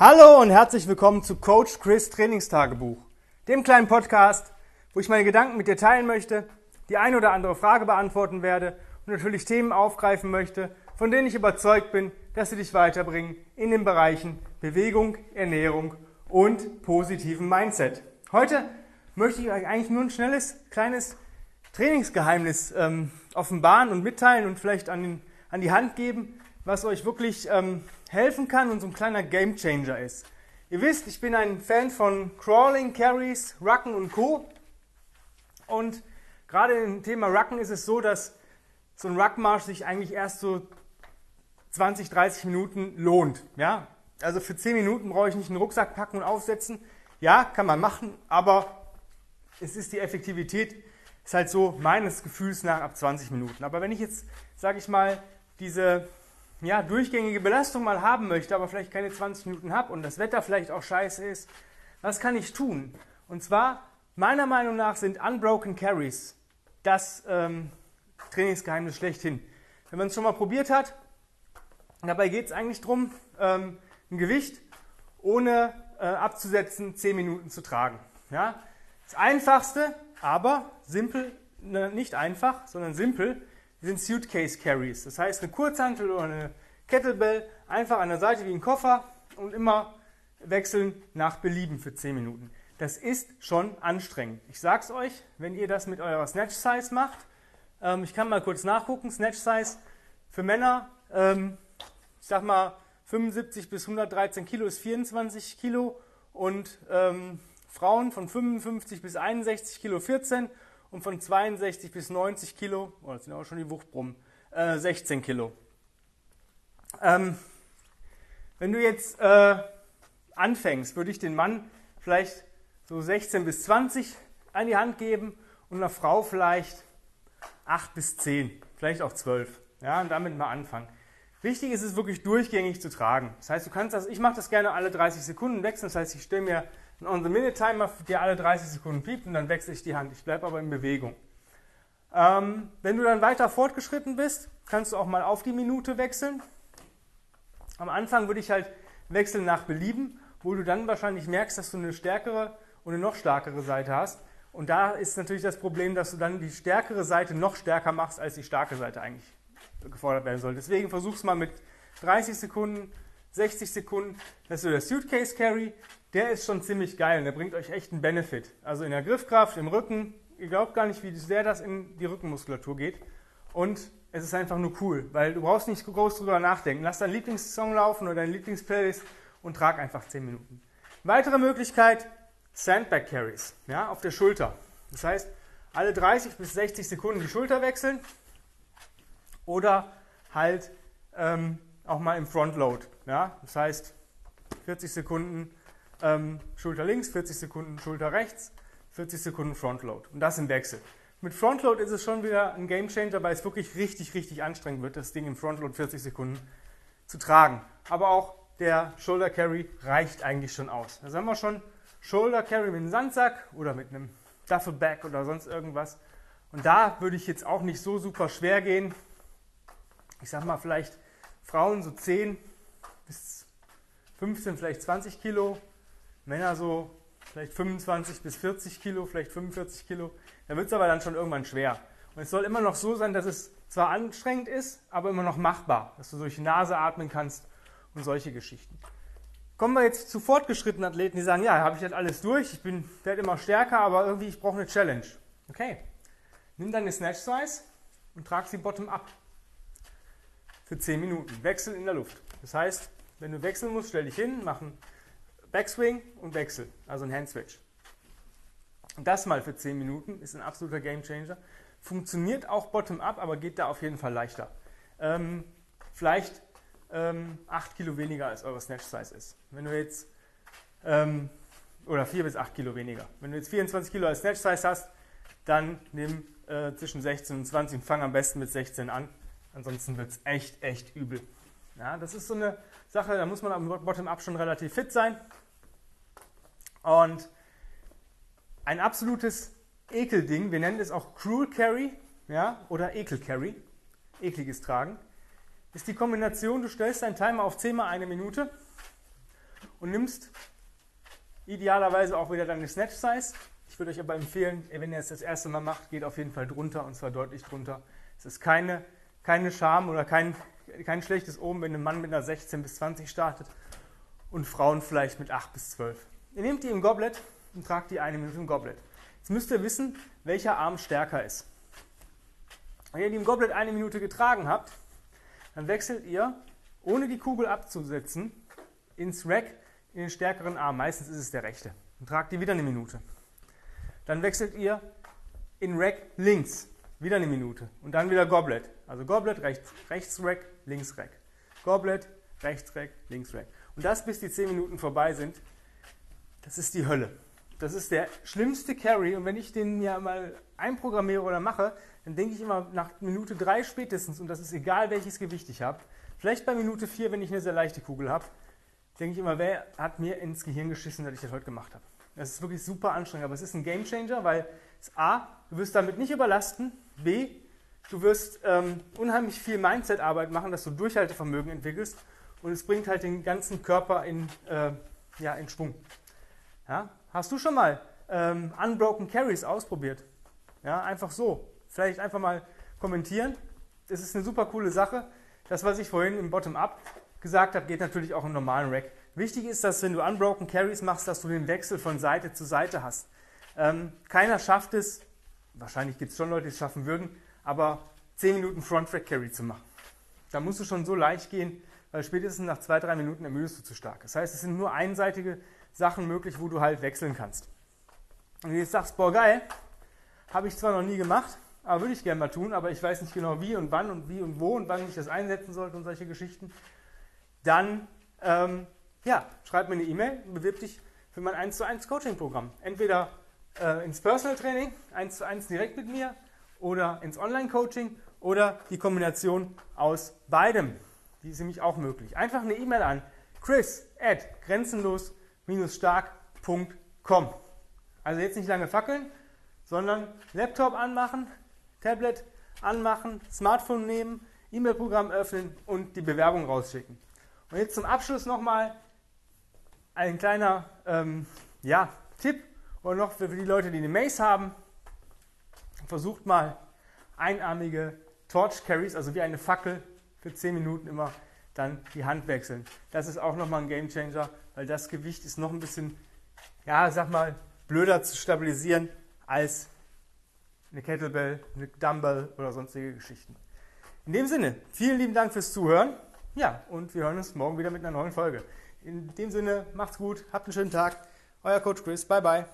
Hallo und herzlich willkommen zu Coach Chris Trainingstagebuch, dem kleinen Podcast, wo ich meine Gedanken mit dir teilen möchte, die eine oder andere Frage beantworten werde und natürlich Themen aufgreifen möchte, von denen ich überzeugt bin, dass sie dich weiterbringen in den Bereichen Bewegung, Ernährung und positiven Mindset. Heute möchte ich euch eigentlich nur ein schnelles, kleines Trainingsgeheimnis ähm, offenbaren und mitteilen und vielleicht an, den, an die Hand geben, was euch wirklich ähm, helfen kann und so ein kleiner Gamechanger ist. Ihr wisst, ich bin ein Fan von Crawling, Carries, Rucken und Co. Und gerade im Thema Rucken ist es so, dass so ein Ruckmarsch sich eigentlich erst so 20, 30 Minuten lohnt. Ja? Also für 10 Minuten brauche ich nicht einen Rucksack packen und aufsetzen. Ja, kann man machen, aber es ist die Effektivität, ist halt so meines Gefühls nach ab 20 Minuten. Aber wenn ich jetzt, sage ich mal, diese ja, durchgängige Belastung mal haben möchte, aber vielleicht keine 20 Minuten habe und das Wetter vielleicht auch scheiße ist, was kann ich tun? Und zwar, meiner Meinung nach sind Unbroken Carries das ähm, Trainingsgeheimnis schlechthin. Wenn man es schon mal probiert hat, dabei geht es eigentlich darum, ähm, ein Gewicht ohne äh, abzusetzen 10 Minuten zu tragen. Ja? Das einfachste, aber simpel, ne, nicht einfach, sondern simpel, sind Suitcase Carries. Das heißt, eine Kurzhantel oder eine Kettlebell einfach an der Seite wie ein Koffer und immer wechseln nach Belieben für 10 Minuten. Das ist schon anstrengend. Ich sag's euch, wenn ihr das mit eurer Snatch Size macht, ähm, ich kann mal kurz nachgucken, Snatch Size für Männer, ähm, ich sag mal 75 bis 113 Kilo ist 24 Kilo und ähm, Frauen von 55 bis 61 Kilo 14 und von 62 bis 90 Kilo, oh, das sind auch schon die Wuchtbrummen, äh, 16 Kilo. Ähm, wenn du jetzt äh, anfängst, würde ich den Mann vielleicht so 16 bis 20 an die Hand geben und einer Frau vielleicht 8 bis 10, vielleicht auch 12. Ja, und damit mal anfangen. Wichtig ist es wirklich durchgängig zu tragen. Das heißt, du kannst das, ich mache das gerne alle 30 Sekunden wechseln. Das heißt, ich stelle mir ein On-the-Minute-Timer, der alle 30 Sekunden piept und dann wechsle ich die Hand. Ich bleibe aber in Bewegung. Ähm, wenn du dann weiter fortgeschritten bist, kannst du auch mal auf die Minute wechseln. Am Anfang würde ich halt wechseln nach Belieben, wo du dann wahrscheinlich merkst, dass du eine stärkere und eine noch stärkere Seite hast. Und da ist natürlich das Problem, dass du dann die stärkere Seite noch stärker machst, als die starke Seite eigentlich gefordert werden soll. Deswegen versuch's mal mit 30 Sekunden, 60 Sekunden. Das ist so der Suitcase Carry. Der ist schon ziemlich geil und der bringt euch echt einen Benefit. Also in der Griffkraft, im Rücken. Ihr glaubt gar nicht, wie sehr das in die Rückenmuskulatur geht. Und es ist einfach nur cool, weil du brauchst nicht groß drüber nachdenken. Lass deinen Lieblingssong laufen oder deinen Lieblingsplaylist und trag einfach 10 Minuten. Weitere Möglichkeit, Sandbag Carries, ja, auf der Schulter. Das heißt, alle 30 bis 60 Sekunden die Schulter wechseln oder halt ähm, auch mal im Frontload. Ja? Das heißt, 40 Sekunden ähm, Schulter links, 40 Sekunden Schulter rechts, 40 Sekunden Frontload. Und das im Wechsel. Mit Frontload ist es schon wieder ein Gamechanger, weil es wirklich richtig, richtig anstrengend wird, das Ding im Frontload 40 Sekunden zu tragen. Aber auch der Shoulder Carry reicht eigentlich schon aus. Da haben wir schon Shoulder Carry mit einem Sandsack oder mit einem Duffelback oder sonst irgendwas. Und da würde ich jetzt auch nicht so super schwer gehen. Ich sag mal, vielleicht Frauen so 10 bis 15, vielleicht 20 Kilo. Männer so vielleicht 25 bis 40 Kilo, vielleicht 45 Kilo. Da wird es aber dann schon irgendwann schwer. Und es soll immer noch so sein, dass es zwar anstrengend ist, aber immer noch machbar, dass du durch die Nase atmen kannst und solche Geschichten. Kommen wir jetzt zu fortgeschrittenen Athleten, die sagen, ja, habe ich jetzt alles durch, ich bin, werde immer stärker, aber irgendwie ich brauche eine Challenge. Okay, nimm deine Snatch Size und trag sie bottom up für 10 Minuten. Wechsel in der Luft. Das heißt, wenn du wechseln musst, stell dich hin, mach einen Backswing und Wechsel, also ein Handswitch. Das mal für 10 Minuten ist ein absoluter Gamechanger. Funktioniert auch bottom-up, aber geht da auf jeden Fall leichter. Ähm, vielleicht ähm, 8 Kilo weniger als eure Snatch Size ist. Wenn du jetzt, ähm, oder 4 bis 8 Kilo weniger. Wenn du jetzt 24 Kilo als Snatch Size hast, dann nimm äh, zwischen 16 und 20 und fang am besten mit 16 an. Ansonsten wird es echt, echt übel. Ja, das ist so eine Sache, da muss man am Bottom-up schon relativ fit sein. Und ein absolutes Ekelding, wir nennen es auch Cruel Carry ja, oder Ekel Carry, ekliges Tragen, ist die Kombination, du stellst deinen Timer auf 10 mal eine Minute und nimmst idealerweise auch wieder deine Snatch Size. Ich würde euch aber empfehlen, wenn ihr es das erste Mal macht, geht auf jeden Fall drunter und zwar deutlich drunter. Es ist keine, keine Scham oder kein, kein schlechtes Oben, wenn ein Mann mit einer 16 bis 20 startet und Frauen vielleicht mit 8 bis 12. Ihr nehmt die im Goblet und tragt die eine Minute im Goblet. Jetzt müsst ihr wissen, welcher Arm stärker ist. Wenn ihr die im Goblet eine Minute getragen habt, dann wechselt ihr, ohne die Kugel abzusetzen, ins Rack in den stärkeren Arm. Meistens ist es der rechte. Und tragt die wieder eine Minute. Dann wechselt ihr in Rack links. Wieder eine Minute. Und dann wieder Goblet. Also Goblet, rechts, rechts Rack, links Rack. Goblet, rechts Rack, links Rack. Und das bis die 10 Minuten vorbei sind. Das ist die Hölle. Das ist der schlimmste Carry. Und wenn ich den ja mal einprogrammiere oder mache, dann denke ich immer nach Minute 3 spätestens, und das ist egal, welches Gewicht ich habe, vielleicht bei Minute 4, wenn ich eine sehr leichte Kugel habe, denke ich immer, wer hat mir ins Gehirn geschissen, dass ich das heute gemacht habe. Das ist wirklich super anstrengend, aber es ist ein Game Changer, weil es A, du wirst damit nicht überlasten, B, du wirst ähm, unheimlich viel Mindset-Arbeit machen, dass du Durchhaltevermögen entwickelst und es bringt halt den ganzen Körper in, äh, ja, in Schwung. Ja? Hast du schon mal ähm, Unbroken Carries ausprobiert? Ja, einfach so. Vielleicht einfach mal kommentieren. Das ist eine super coole Sache. Das, was ich vorhin im Bottom-up gesagt habe, geht natürlich auch im normalen Rack. Wichtig ist, dass wenn du Unbroken Carries machst, dass du den Wechsel von Seite zu Seite hast. Ähm, keiner schafft es, wahrscheinlich gibt es schon Leute, die es schaffen würden, aber 10 Minuten Front Rack Carry zu machen. Da musst du schon so leicht gehen, weil spätestens nach 2-3 Minuten ermüdest du zu stark. Das heißt, es sind nur einseitige Sachen möglich, wo du halt wechseln kannst. Und wenn du jetzt sagst, boah geil, habe ich zwar noch nie gemacht, aber würde ich gerne mal tun, aber ich weiß nicht genau wie und wann und wie und wo und wann ich das einsetzen sollte und solche Geschichten, dann ähm, ja, schreib mir eine E-Mail und bewirb dich für mein 1 zu 1 Coaching-Programm. Entweder äh, ins Personal Training, 1 zu 1 direkt mit mir, oder ins Online-Coaching oder die Kombination aus beidem. Die ist nämlich auch möglich. Einfach eine E-Mail an chris at grenzenlos-stark.com. Also jetzt nicht lange fackeln, sondern Laptop anmachen, Tablet anmachen, Smartphone nehmen, E-Mail-Programm öffnen und die Bewerbung rausschicken. Und jetzt zum Abschluss nochmal ein kleiner ähm, ja, Tipp oder noch für die Leute, die eine Mace haben. Versucht mal einarmige Torch Carries, also wie eine Fackel für 10 Minuten immer dann die Hand wechseln. Das ist auch nochmal ein Game Changer, weil das Gewicht ist noch ein bisschen, ja, sag mal, blöder zu stabilisieren als eine Kettlebell, eine Dumbbell oder sonstige Geschichten. In dem Sinne, vielen lieben Dank fürs Zuhören. Ja, und wir hören uns morgen wieder mit einer neuen Folge. In dem Sinne, macht's gut, habt einen schönen Tag. Euer Coach Chris, bye bye.